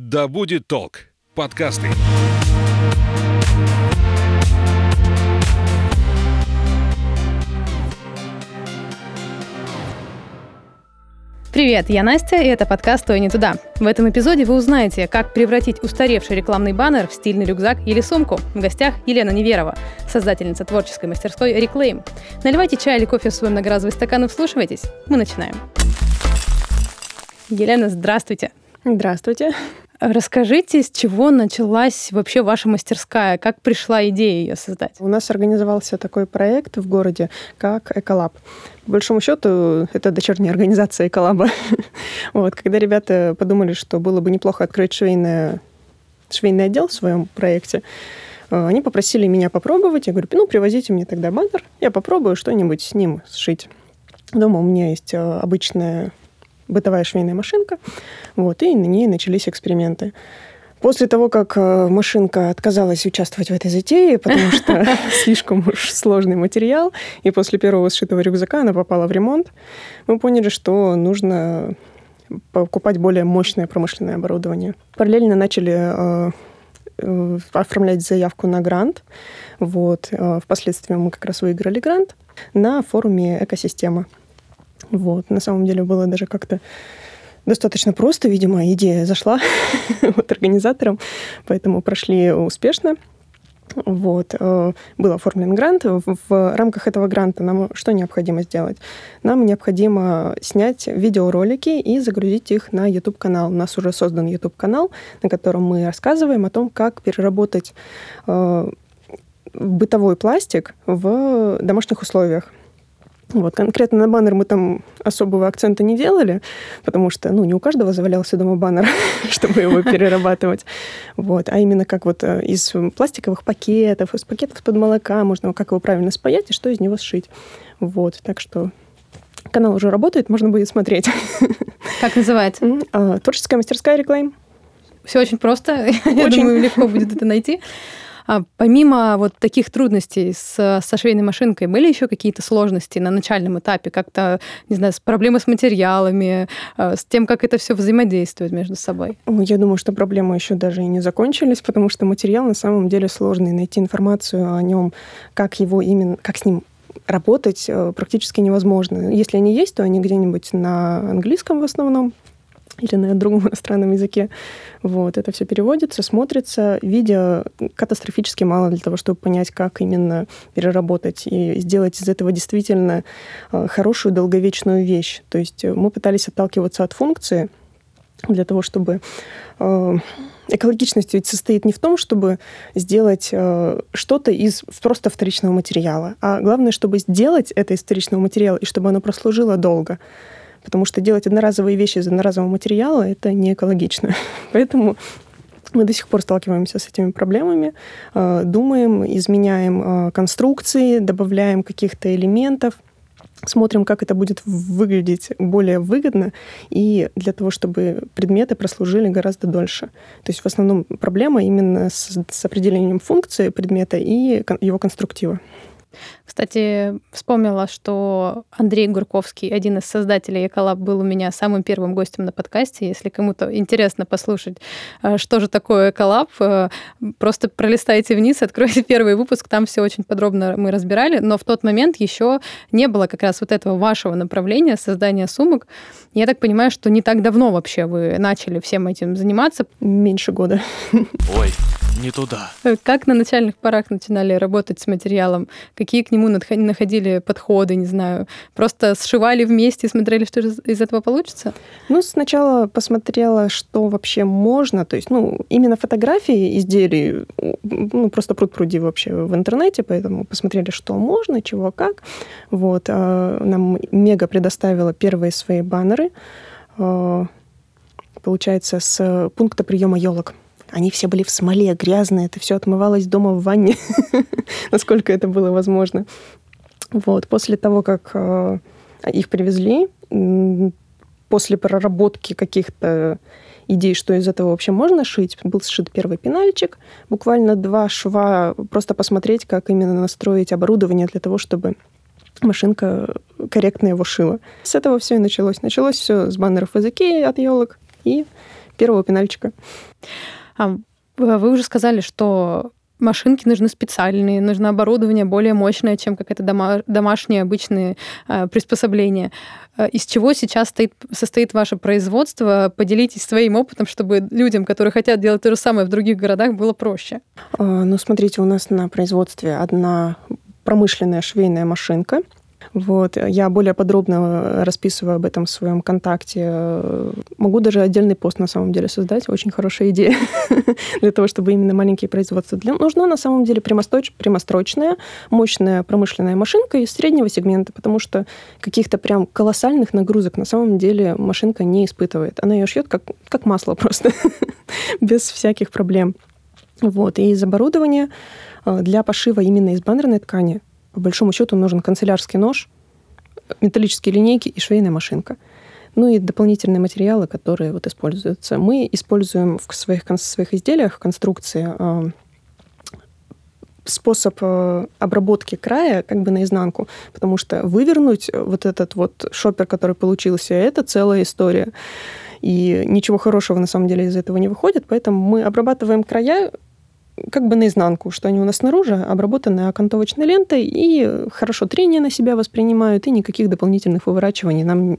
Да будет толк. Подкасты. Привет, я Настя, и это подкаст «Стой не туда». В этом эпизоде вы узнаете, как превратить устаревший рекламный баннер в стильный рюкзак или сумку. В гостях Елена Неверова, создательница творческой мастерской «Реклейм». Наливайте чай или кофе в свой многоразовый стакан и вслушивайтесь. Мы начинаем. Елена, здравствуйте. Здравствуйте. Расскажите, с чего началась вообще ваша мастерская? Как пришла идея ее создать? У нас организовался такой проект в городе, как Эколаб. По большому счету, это дочерняя организация Эколаба. вот, когда ребята подумали, что было бы неплохо открыть швейное, швейный отдел в своем проекте, э, они попросили меня попробовать. Я говорю, ну, привозите мне тогда баннер, я попробую что-нибудь с ним сшить. Дома у меня есть э, обычная бытовая швейная машинка, вот, и на ней начались эксперименты. После того, как э, машинка отказалась участвовать в этой затее, потому что слишком уж сложный материал, и после первого сшитого рюкзака она попала в ремонт, мы поняли, что нужно покупать более мощное промышленное оборудование. Параллельно начали э, э, оформлять заявку на грант. Вот. Впоследствии мы как раз выиграли грант на форуме «Экосистема». Вот. На самом деле было даже как-то достаточно просто, видимо, идея зашла вот организаторам, поэтому прошли успешно. Вот. Э, был оформлен грант. В рамках этого гранта нам что необходимо сделать? Нам необходимо снять видеоролики и загрузить их на YouTube-канал. У нас уже создан YouTube-канал, на котором мы рассказываем о том, как переработать э, бытовой пластик в домашних условиях. Вот, конкретно на баннер мы там особого акцента не делали, потому что, ну, не у каждого завалялся дома баннер, чтобы его перерабатывать. Вот, а именно как вот э, из пластиковых пакетов, из пакетов под молока, можно как его правильно спаять и что из него сшить. Вот, так что канал уже работает, можно будет смотреть. Как называется? А, творческая мастерская реклам. Все очень просто. Я думаю, легко будет это найти. А помимо вот таких трудностей с, со швейной машинкой, были еще какие-то сложности на начальном этапе? Как-то, не знаю, с проблемы с материалами, э, с тем, как это все взаимодействует между собой? Я думаю, что проблемы еще даже и не закончились, потому что материал на самом деле сложный. Найти информацию о нем, как его именно, как с ним работать э, практически невозможно. Если они есть, то они где-нибудь на английском в основном, или на другом иностранном языке. Вот, это все переводится, смотрится. Видео катастрофически мало для того, чтобы понять, как именно переработать и сделать из этого действительно э, хорошую долговечную вещь. То есть э, мы пытались отталкиваться от функции для того, чтобы э, экологичность ведь состоит не в том, чтобы сделать что-то из просто вторичного материала, а главное, чтобы сделать это из вторичного материала и чтобы оно прослужило долго потому что делать одноразовые вещи из одноразового материала — это не экологично. Поэтому мы до сих пор сталкиваемся с этими проблемами, э, думаем, изменяем э, конструкции, добавляем каких-то элементов, смотрим, как это будет выглядеть более выгодно и для того, чтобы предметы прослужили гораздо дольше. То есть в основном проблема именно с, с определением функции предмета и его конструктива. Кстати, вспомнила, что Андрей Гурковский, один из создателей Эколаб, был у меня самым первым гостем на подкасте. Если кому-то интересно послушать, э, что же такое Эколаб, э, просто пролистайте вниз, откройте первый выпуск, там все очень подробно мы разбирали, но в тот момент еще не было как раз вот этого вашего направления создания сумок. Я так понимаю, что не так давно вообще вы начали всем этим заниматься. Меньше года. Ой, не туда. Э, как на начальных порах начинали работать с материалом? Какие к нему находили подходы, не знаю? Просто сшивали вместе и смотрели, что из этого получится? Ну, сначала посмотрела, что вообще можно. То есть, ну, именно фотографии изделий, ну, просто пруд пруди вообще в интернете, поэтому посмотрели, что можно, чего, как. Вот. А, нам Мега предоставила первые свои баннеры, а, получается, с пункта приема елок. Они все были в смоле, грязные, это все отмывалось дома в ванне, насколько это было возможно. Вот. После того, как э, их привезли, после проработки каких-то идей, что из этого вообще можно шить, был сшит первый пенальчик, буквально два шва, просто посмотреть, как именно настроить оборудование для того, чтобы машинка корректно его шила. С этого все и началось. Началось все с баннеров языки от елок и первого пенальчика. А вы уже сказали, что машинки нужны специальные, нужно оборудование более мощное, чем какое-то дома, домашнее обычное э, приспособление. Э, из чего сейчас стоит, состоит ваше производство? Поделитесь своим опытом, чтобы людям, которые хотят делать то же самое в других городах, было проще. А, ну, смотрите, у нас на производстве одна промышленная швейная машинка – вот. Я более подробно расписываю об этом в своем контакте. Могу даже отдельный пост на самом деле создать. Очень хорошая идея для того, чтобы именно маленькие производства. Для... Нужна на самом деле прямосточ... прямострочная, мощная промышленная машинка из среднего сегмента, потому что каких-то прям колоссальных нагрузок на самом деле машинка не испытывает. Она ее шьет как, как масло просто, без всяких проблем. Вот. И из оборудования э, для пошива именно из баннерной ткани по большому счету нужен канцелярский нож, металлические линейки и швейная машинка. Ну и дополнительные материалы, которые вот используются. Мы используем в своих, в своих изделиях конструкции э, способ э, обработки края как бы наизнанку, потому что вывернуть вот этот вот шопер, который получился, это целая история. И ничего хорошего на самом деле из этого не выходит, поэтому мы обрабатываем края как бы наизнанку, что они у нас снаружи обработаны окантовочной лентой и хорошо трение на себя воспринимают, и никаких дополнительных выворачиваний нам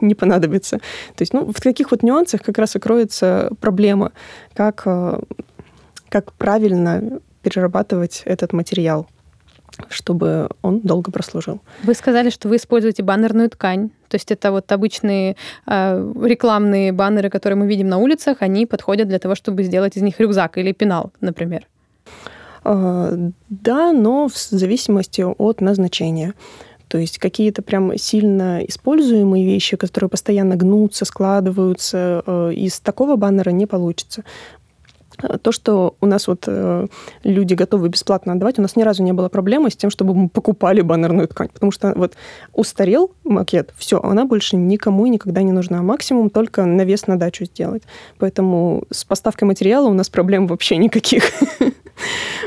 не понадобится. То есть, ну, в таких вот нюансах как раз и кроется проблема, как, э, как правильно перерабатывать этот материал чтобы он долго прослужил. Вы сказали, что вы используете баннерную ткань. То есть это вот обычные э, рекламные баннеры, которые мы видим на улицах, они подходят для того, чтобы сделать из них рюкзак или пенал, например. Э, да, но в зависимости от назначения. То есть какие-то прям сильно используемые вещи, которые постоянно гнутся, складываются, э, из такого баннера не получится. То, что у нас вот э, люди готовы бесплатно отдавать, у нас ни разу не было проблемы с тем, чтобы мы покупали баннерную ткань. Потому что вот устарел макет, все, она больше никому и никогда не нужна. Максимум только навес на дачу сделать. Поэтому с поставкой материала у нас проблем вообще никаких.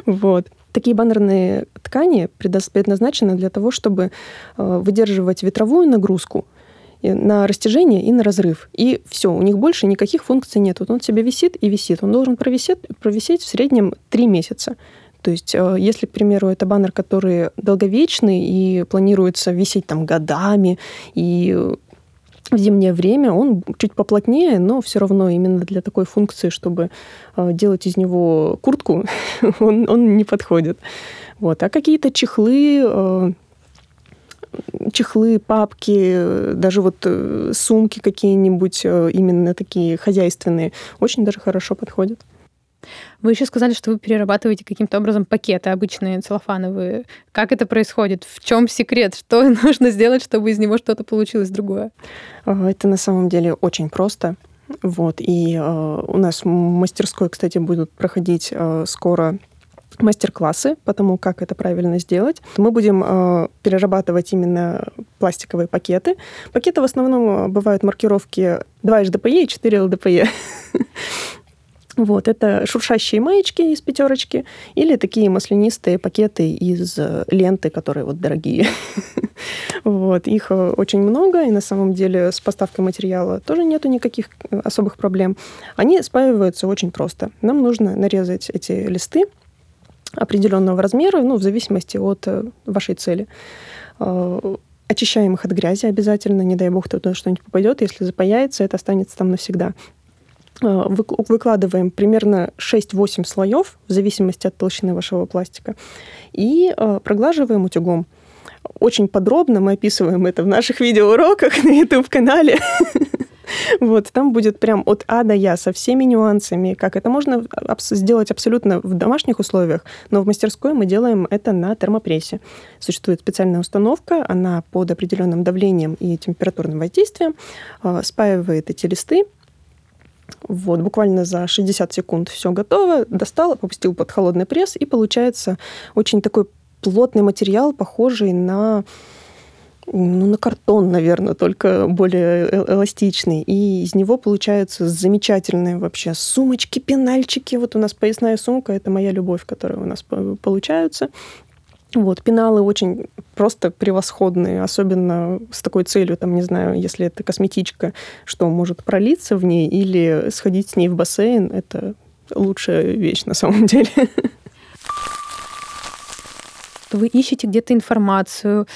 Вот. Такие баннерные ткани предназначены для того, чтобы э, выдерживать ветровую нагрузку – на растяжение и на разрыв. И все, у них больше никаких функций нет. Вот он себе висит и висит. Он должен провисеть, провисеть в среднем три месяца. То есть, э, если, к примеру, это баннер, который долговечный и планируется висеть там годами, и в зимнее время он чуть поплотнее, но все равно именно для такой функции, чтобы э, делать из него куртку, он, он не подходит. Вот. А какие-то чехлы, э, чехлы, папки, даже вот э, сумки какие-нибудь э, именно такие хозяйственные очень даже хорошо подходят. Вы еще сказали, что вы перерабатываете каким-то образом пакеты обычные целлофановые. Как это происходит? В чем секрет? Что нужно сделать, чтобы из него что-то получилось другое? Это на самом деле очень просто. Вот. И э, у нас в мастерской, кстати, будут проходить э, скоро мастер-классы по тому, как это правильно сделать. Мы будем э, перерабатывать именно пластиковые пакеты. Пакеты в основном э, бывают маркировки 2 HDPE и 4 LDPE. Вот, это шуршащие маечки из пятерочки или такие маслянистые пакеты из э, ленты, которые вот дорогие. Вот, их э, очень много, и на самом деле с поставкой материала тоже нету никаких особых проблем. Они спаиваются очень просто. Нам нужно нарезать эти листы определенного размера, ну, в зависимости от э, вашей цели. Э, очищаем их от грязи обязательно, не дай бог туда что-нибудь попадет. Если запаяется, это останется там навсегда. Э, выкладываем примерно 6-8 слоев, в зависимости от толщины вашего пластика, и проглаживаем утюгом. Очень подробно мы описываем это в наших видеоуроках на YouTube-канале. Вот, там будет прям от А до Я со всеми нюансами, как это можно сделать абсолютно в домашних условиях, но в мастерской мы делаем это на термопрессе. Существует специальная установка, она под определенным давлением и температурным воздействием э, спаивает эти листы, вот, буквально за 60 секунд все готово, достал, опустил под холодный пресс, и получается очень такой плотный материал, похожий на ну, на картон, наверное, только более э, эластичный. И из него получаются замечательные вообще сумочки, пенальчики. Вот у нас поясная сумка, это моя любовь, которая у нас получаются. Вот, пеналы очень просто превосходные, особенно с такой целью, там, не знаю, если это косметичка, что может пролиться в ней или сходить с ней в бассейн, это лучшая вещь на самом деле. Вы ищете где-то информацию,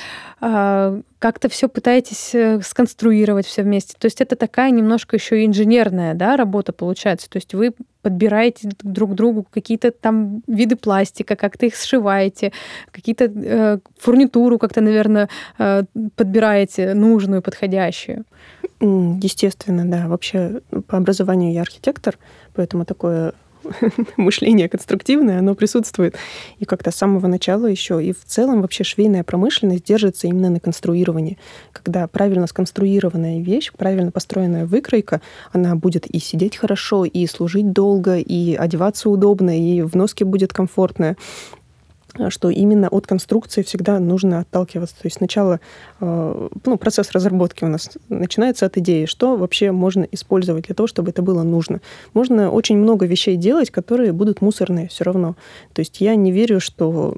а, как-то все пытаетесь э, сконструировать все вместе. То есть это такая немножко еще инженерная да, работа получается. То есть вы подбираете друг другу какие-то там виды пластика, как-то их сшиваете, какие-то э, фурнитуру как-то, наверное, э, подбираете нужную, подходящую. Естественно, да. Вообще по образованию я архитектор, поэтому такое мышление конструктивное, оно присутствует. И как-то с самого начала еще. И в целом вообще швейная промышленность держится именно на конструировании. Когда правильно сконструированная вещь, правильно построенная выкройка, она будет и сидеть хорошо, и служить долго, и одеваться удобно, и в носке будет комфортная. Э, что именно от конструкции всегда нужно отталкиваться. То есть сначала э, ну, процесс разработки у нас начинается от идеи, что вообще можно использовать для того, чтобы это было нужно. Можно очень много вещей делать, которые будут мусорные все равно. То есть я не верю, что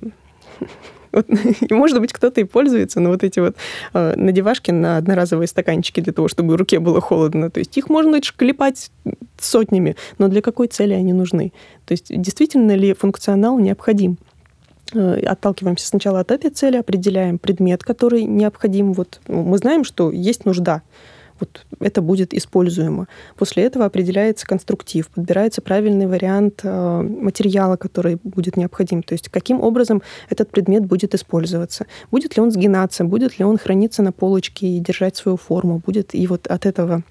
вот, может быть, кто-то и пользуется, но вот эти вот э, надевашки на одноразовые стаканчики для того, чтобы руке было холодно, то есть их можно клепать сотнями, но для какой цели они нужны? То есть действительно ли функционал необходим? Э, отталкиваемся сначала от этой цели, определяем предмет, который необходим. Вот ну, мы знаем, что есть нужда. Вот это будет используемо. После этого определяется конструктив, подбирается правильный вариант э, материала, который будет необходим. То есть каким образом этот предмет будет использоваться. Будет ли он сгинаться, будет ли он храниться на полочке и держать свою форму. Будет и вот от этого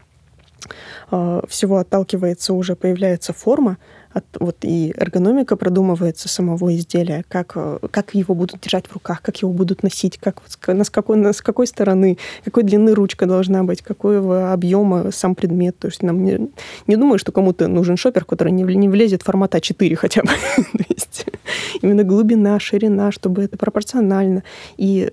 э, всего отталкивается уже появляется форма, от, вот и эргономика продумывается самого изделия, как, э, как его будут держать в руках, как его будут носить, как, с какой, с какой стороны, какой длины ручка должна быть, какого объема сам предмет. То есть нам не, не думаю, что кому-то нужен шопер, который не, не влезет в формата 4 хотя бы. То есть именно глубина, ширина, чтобы это пропорционально. И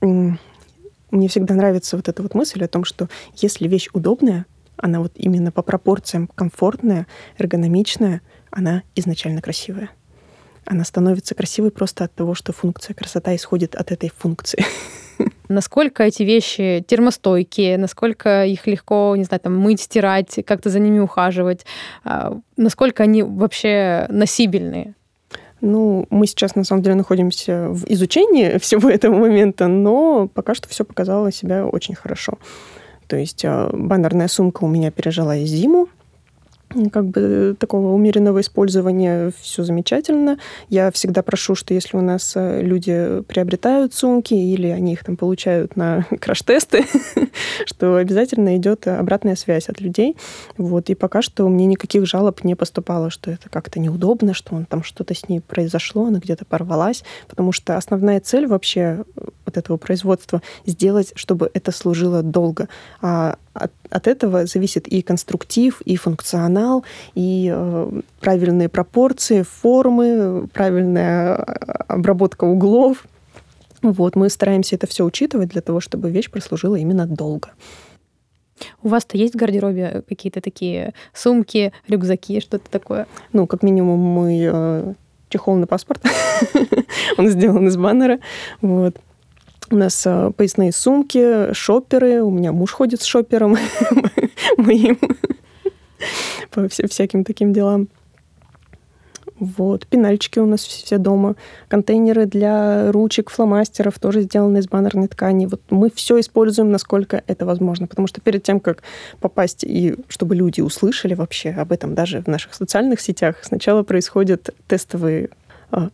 мне всегда нравится вот эта вот мысль о том, что если вещь удобная, она вот именно по пропорциям комфортная, эргономичная, она изначально красивая. Она становится красивой просто от того, что функция красота исходит от этой функции. Насколько эти вещи термостойкие, насколько их легко, не знаю, там, мыть, стирать, как-то за ними ухаживать, а, насколько они вообще носибельные? Ну, мы сейчас, на самом деле, находимся в изучении всего этого момента, но пока что все показало себя очень хорошо. То есть а, баннерная сумка у меня пережила зиму, как бы такого умеренного использования все замечательно. Я всегда прошу, что если у нас э, люди приобретают сумки или они их там получают на краш-тесты, что обязательно идет обратная связь от людей. Вот. И пока что мне никаких жалоб не поступало, что это как-то неудобно, что он там что-то с ней произошло, она где-то порвалась. Потому что основная цель вообще вот этого производства сделать, чтобы это служило долго. А от, от этого зависит и конструктив, и функционал, и э, правильные пропорции, формы, правильная э, обработка углов. Вот, мы стараемся это все учитывать для того, чтобы вещь прослужила именно долго. У вас-то есть в гардеробе какие-то такие сумки, рюкзаки, что-то такое? Ну, как минимум, мы э, чехол на паспорт. Он сделан из баннера. Вот. У нас э, поясные сумки, шоперы. У меня муж ходит с шопером моим по всяким таким делам. Вот, пенальчики у нас все дома, контейнеры для ручек, фломастеров тоже сделаны из баннерной ткани. Вот мы все используем, насколько это возможно, потому что перед тем, как попасть и чтобы люди услышали вообще об этом даже в наших социальных сетях, сначала происходят тестовые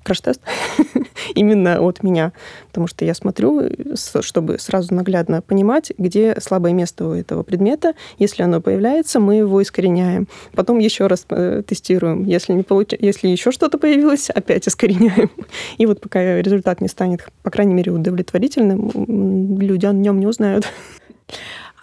краш-тест именно от меня, потому что я смотрю, чтобы сразу наглядно понимать, где слабое место у этого предмета. Если оно появляется, мы его искореняем. Потом еще раз э, тестируем. Если, не получ... Если еще что-то появилось, опять искореняем. И вот пока результат не станет, по крайней мере, удовлетворительным, люди о нем не узнают.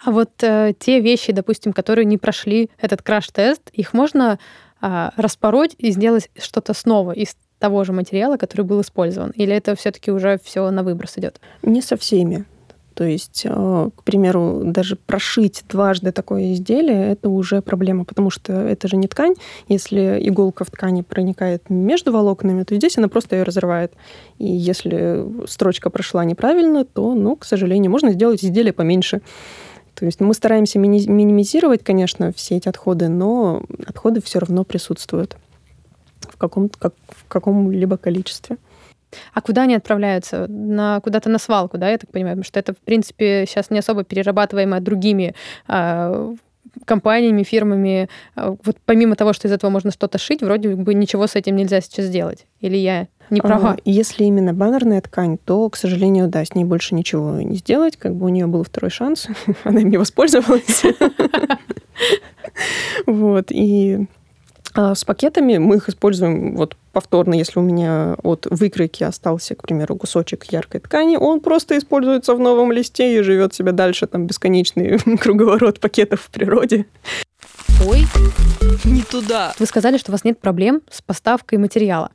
А вот э, те вещи, допустим, которые не прошли этот краш-тест, их можно э, распороть и сделать что-то снова из того же материала, который был использован? Или это все-таки уже все на выброс идет? Не со всеми. То есть, э, к примеру, даже прошить дважды такое изделие, это уже проблема, потому что это же не ткань. Если иголка в ткани проникает между волокнами, то здесь она просто ее разрывает. И если строчка прошла неправильно, то, ну, к сожалению, можно сделать изделие поменьше. То есть мы стараемся минимизировать, конечно, все эти отходы, но отходы все равно присутствуют каком, как, в каком-либо количестве. А куда они отправляются? На, куда-то на свалку, да, я так понимаю? Потому что это, в принципе, сейчас не особо перерабатываемо другими э, компаниями, фирмами. А, вот помимо того, что из этого можно что-то шить, вроде бы ничего с этим нельзя сейчас сделать. Или я не права? А, если именно баннерная ткань, то, к сожалению, да, с ней больше ничего не сделать. Как бы у нее был второй шанс, она им не воспользовалась. Вот, и с пакетами мы их используем вот повторно, если у меня от выкройки остался, к примеру, кусочек яркой ткани, он просто используется в новом листе и живет себе дальше, там бесконечный круговорот пакетов в природе. Ой, не туда. Вы сказали, что у вас нет проблем с поставкой материала.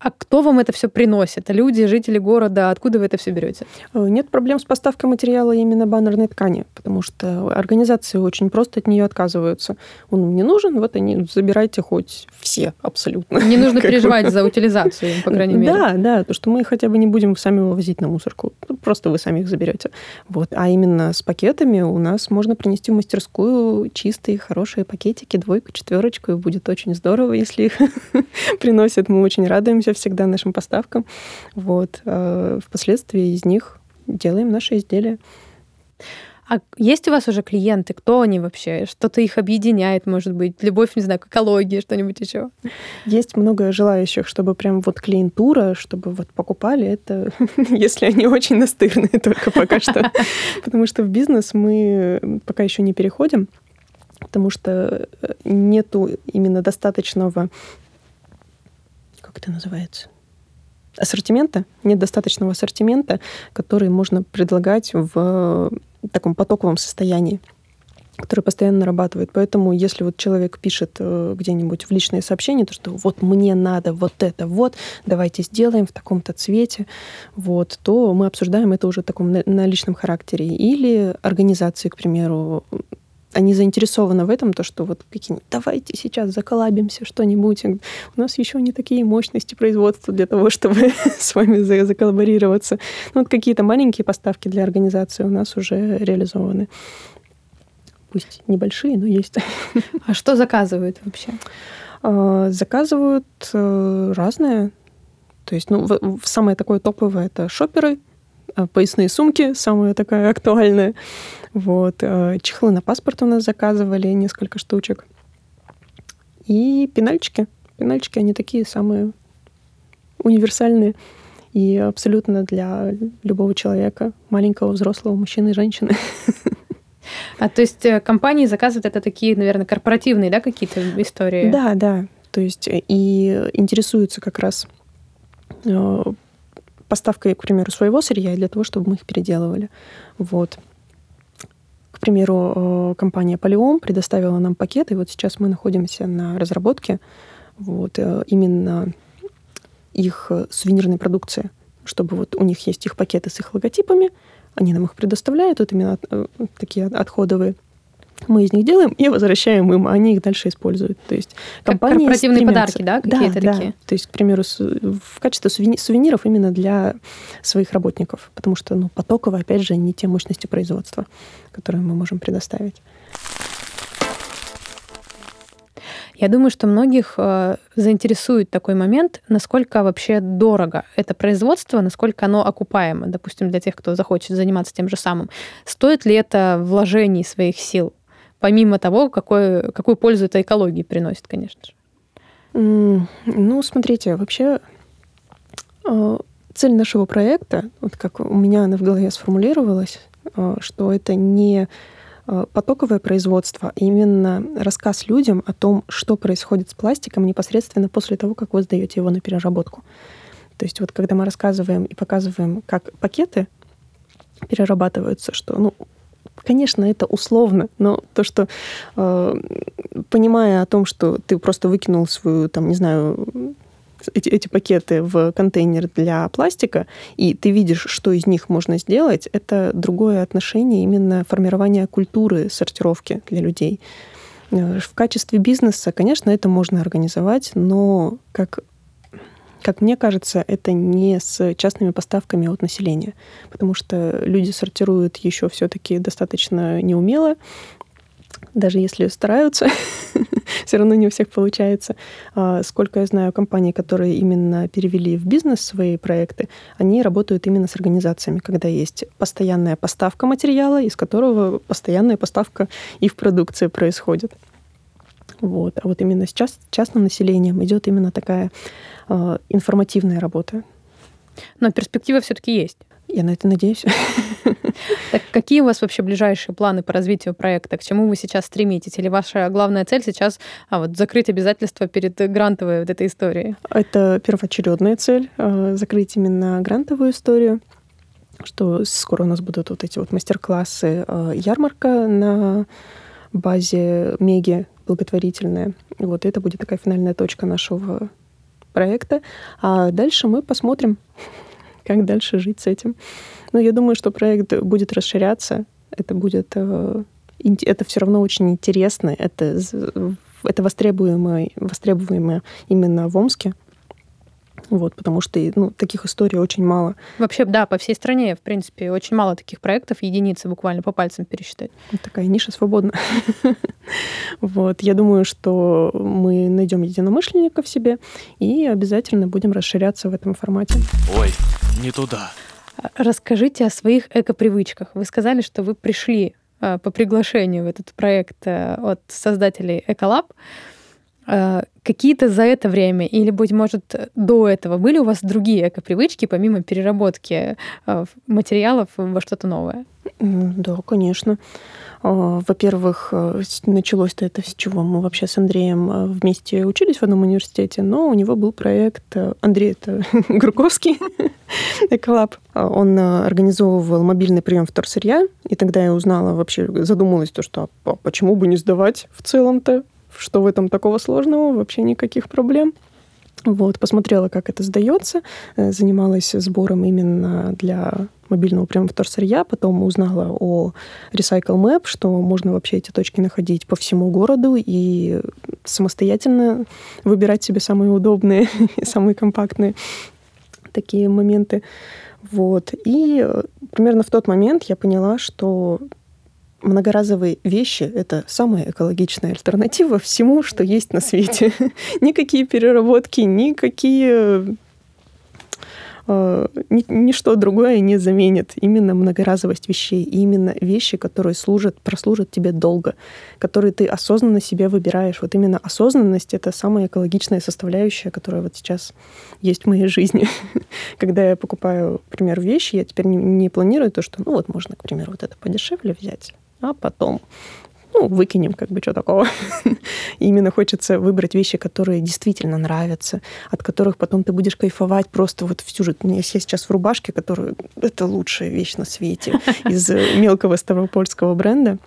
А кто вам это все приносит? Люди, жители города, откуда вы это все берете? Э, нет проблем с поставкой материала именно баннерной ткани, потому что организации очень просто от нее отказываются. Он не нужен, вот они забирайте хоть все абсолютно. Не нужно переживать за утилизацию, по крайней мере. Да, да, то что мы хотя бы не будем сами вывозить на мусорку, просто вы сами их заберете. Вот. А именно с пакетами у нас можно принести в мастерскую чистые, хорошие пакетики, двойку, четверочку, и будет очень здорово, если их приносят. Мы очень радуемся радуемся всегда нашим поставкам. Вот. А впоследствии из них делаем наши изделия. А есть у вас уже клиенты? Кто они вообще? Что-то их объединяет, может быть? Любовь, не знаю, к экологии, что-нибудь еще? Есть много желающих, чтобы прям вот клиентура, чтобы вот покупали это, если они очень настырные только пока что. Потому что в бизнес мы пока еще не переходим, потому что нету именно достаточного как это называется? ассортимента, нет достаточного ассортимента, который можно предлагать в таком потоковом состоянии который постоянно нарабатывает. Поэтому, если вот человек пишет э, где-нибудь в личные сообщения, то что вот мне надо вот это вот, давайте сделаем в таком-то цвете, вот, то мы обсуждаем это уже в таком на, на личном характере. Или организации, к примеру, они заинтересованы в этом, то, что вот какие давайте сейчас заколабимся что-нибудь. У нас еще не такие мощности производства для того, чтобы с вами заколлаборироваться. Ну, вот какие-то маленькие поставки для организации у нас уже реализованы. Пусть небольшие, но есть. А что заказывают вообще? А, заказывают э, разное. То есть, ну, самое такое топовое это шоперы, поясные сумки, самая такая актуальная. Вот. Э, чехлы на паспорт у нас заказывали, несколько штучек. И пенальчики. Пенальчики, они такие самые универсальные и абсолютно для любого человека, маленького, взрослого, мужчины и женщины. А то есть э, компании заказывают это такие, наверное, корпоративные, да, какие-то истории? Да, да. То есть э, и интересуются как раз поставкой, к примеру, своего сырья для того, чтобы мы их переделывали. Вот. К примеру, э, компания Полиом предоставила нам пакет, и вот сейчас мы находимся на разработке вот, э, именно их сувенирной продукции, чтобы вот у них есть их пакеты с их логотипами, они нам их предоставляют, вот именно э, такие отходовые мы из них делаем и возвращаем им, а они их дальше используют. То есть компании корпоративные стремятся... подарки, да, какие-то да, такие? Да. То есть, к примеру, в качестве сувениров именно для своих работников, потому что, ну, потоково, опять же, не те мощности производства, которые мы можем предоставить. Я думаю, что многих э, заинтересует такой момент, насколько вообще дорого это производство, насколько оно окупаемо, допустим, для тех, кто захочет заниматься тем же самым. Стоит ли это вложений своих сил? Помимо того, какой, какую пользу это экологии приносит, конечно же? Ну, смотрите, вообще э, цель нашего проекта, вот как у меня она в голове сформулировалась, э, что это не э, потоковое производство, а именно рассказ людям о том, что происходит с пластиком непосредственно после того, как вы сдаете его на переработку. То есть вот когда мы рассказываем и показываем, как пакеты перерабатываются, что ну, Конечно, это условно, но то, что э, понимая о том, что ты просто выкинул свою, там, не знаю, эти, эти пакеты в контейнер для пластика, и ты видишь, что из них можно сделать, это другое отношение именно формирования культуры сортировки для людей. Э, в качестве бизнеса, конечно, это можно организовать, но как как мне кажется, это не с частными поставками от населения, потому что люди сортируют еще все-таки достаточно неумело, даже если стараются, все равно не у всех получается. А, сколько я знаю компаний, которые именно перевели в бизнес свои проекты, они работают именно с организациями, когда есть постоянная поставка материала, из которого постоянная поставка и в продукции происходит. Вот. А вот именно с част, частным населением идет именно такая э, информативная работа. Но перспектива все-таки есть. Я на это надеюсь. Так какие у вас вообще ближайшие планы по развитию проекта? К чему вы сейчас стремитесь? Или ваша главная цель сейчас а, вот, закрыть обязательства перед грантовой вот этой историей? Это первоочередная цель э, закрыть именно грантовую историю что скоро у нас будут вот эти вот мастер-классы, э, ярмарка на базе Меги благотворительная. Вот это будет такая финальная точка нашего проекта. А дальше мы посмотрим, как дальше жить с этим. Но я думаю, что проект будет расширяться. Это будет... Э, это все равно очень интересно. Это, это востребуемо, востребуемо именно в Омске. Вот, потому что ну, таких историй очень мало. Вообще, да, по всей стране, в принципе, очень мало таких проектов, единицы буквально по пальцам пересчитать. Такая ниша свободна. Вот, я думаю, что мы найдем единомышленников в себе и обязательно будем расширяться в этом формате. Ой, не туда. Расскажите о своих эко-привычках. Вы сказали, что вы пришли э, по приглашению в этот проект э, от создателей Эколаб. Э, какие-то за это время или, быть может, до этого были у вас другие эко-привычки, помимо переработки э, материалов во что-то новое? Да, конечно. А, во-первых, э, началось-то это с чего? Мы вообще с Андреем вместе учились в одном университете, но у него был проект, Андрей это Груковский, Эколаб. Он организовывал мобильный прием вторсырья, и тогда я узнала, вообще задумалась, то, что а почему бы не сдавать в целом-то что в этом такого сложного? Вообще никаких проблем. Вот, посмотрела, как это сдается, э, занималась сбором именно для мобильного прямо вторсырья, потом узнала о Recycle Map, что можно вообще эти точки находить по всему городу и самостоятельно выбирать себе самые удобные самые компактные такие моменты. Вот. И э, примерно в тот момент я поняла, что многоразовые вещи — это самая экологичная альтернатива всему, что есть на свете. Никакие переработки, никакие э, ничто другое не заменит именно многоразовость вещей, именно вещи, которые служат, прослужат тебе долго, которые ты осознанно себе выбираешь. Вот именно осознанность — это самая экологичная составляющая, которая вот сейчас есть в моей жизни. Когда я покупаю, например, вещи, я теперь не, не планирую то, что, ну вот можно, к примеру, вот это подешевле взять, а потом ну, выкинем, как бы, что такого. Именно хочется выбрать вещи, которые действительно нравятся, от которых потом ты будешь кайфовать просто вот всю жизнь. У меня есть сейчас в рубашке, которая... Это лучшая вещь на свете из мелкого ставропольского бренда.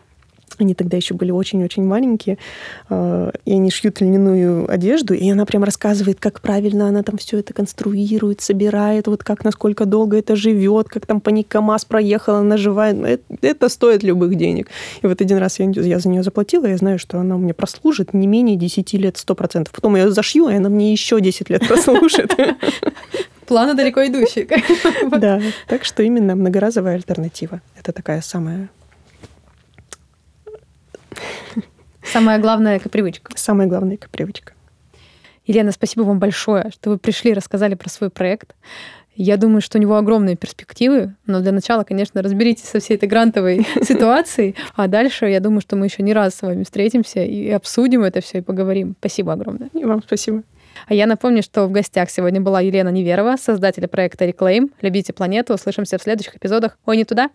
Они тогда еще были очень-очень маленькие, а, и они шьют льняную одежду, и она прям рассказывает, как правильно она там все это конструирует, собирает, вот как, насколько долго это живет, как там по ней КАМАЗ проехала, наживает. Это, это стоит любых денег. И вот один раз я, я за нее заплатила, я знаю, что она у меня прослужит не менее 10 лет 100%. Потом я ее зашью, и она мне еще 10 лет прослужит. Планы далеко идущие. Да, так что именно многоразовая альтернатива. Это такая самая Самая главная эко-привычка. Самая главная эко-привычка. Елена, спасибо вам большое, что вы пришли, рассказали про свой проект. Я думаю, что у него огромные перспективы, но для начала, конечно, разберитесь со всей этой грантовой ситуацией, а дальше, я думаю, что мы еще не раз с вами встретимся и обсудим это все и поговорим. Спасибо огромное. И вам спасибо. А я напомню, что в гостях сегодня была Елена Неверова, создатель проекта Reclaim. Любите планету. Услышимся в следующих эпизодах. Ой, не туда.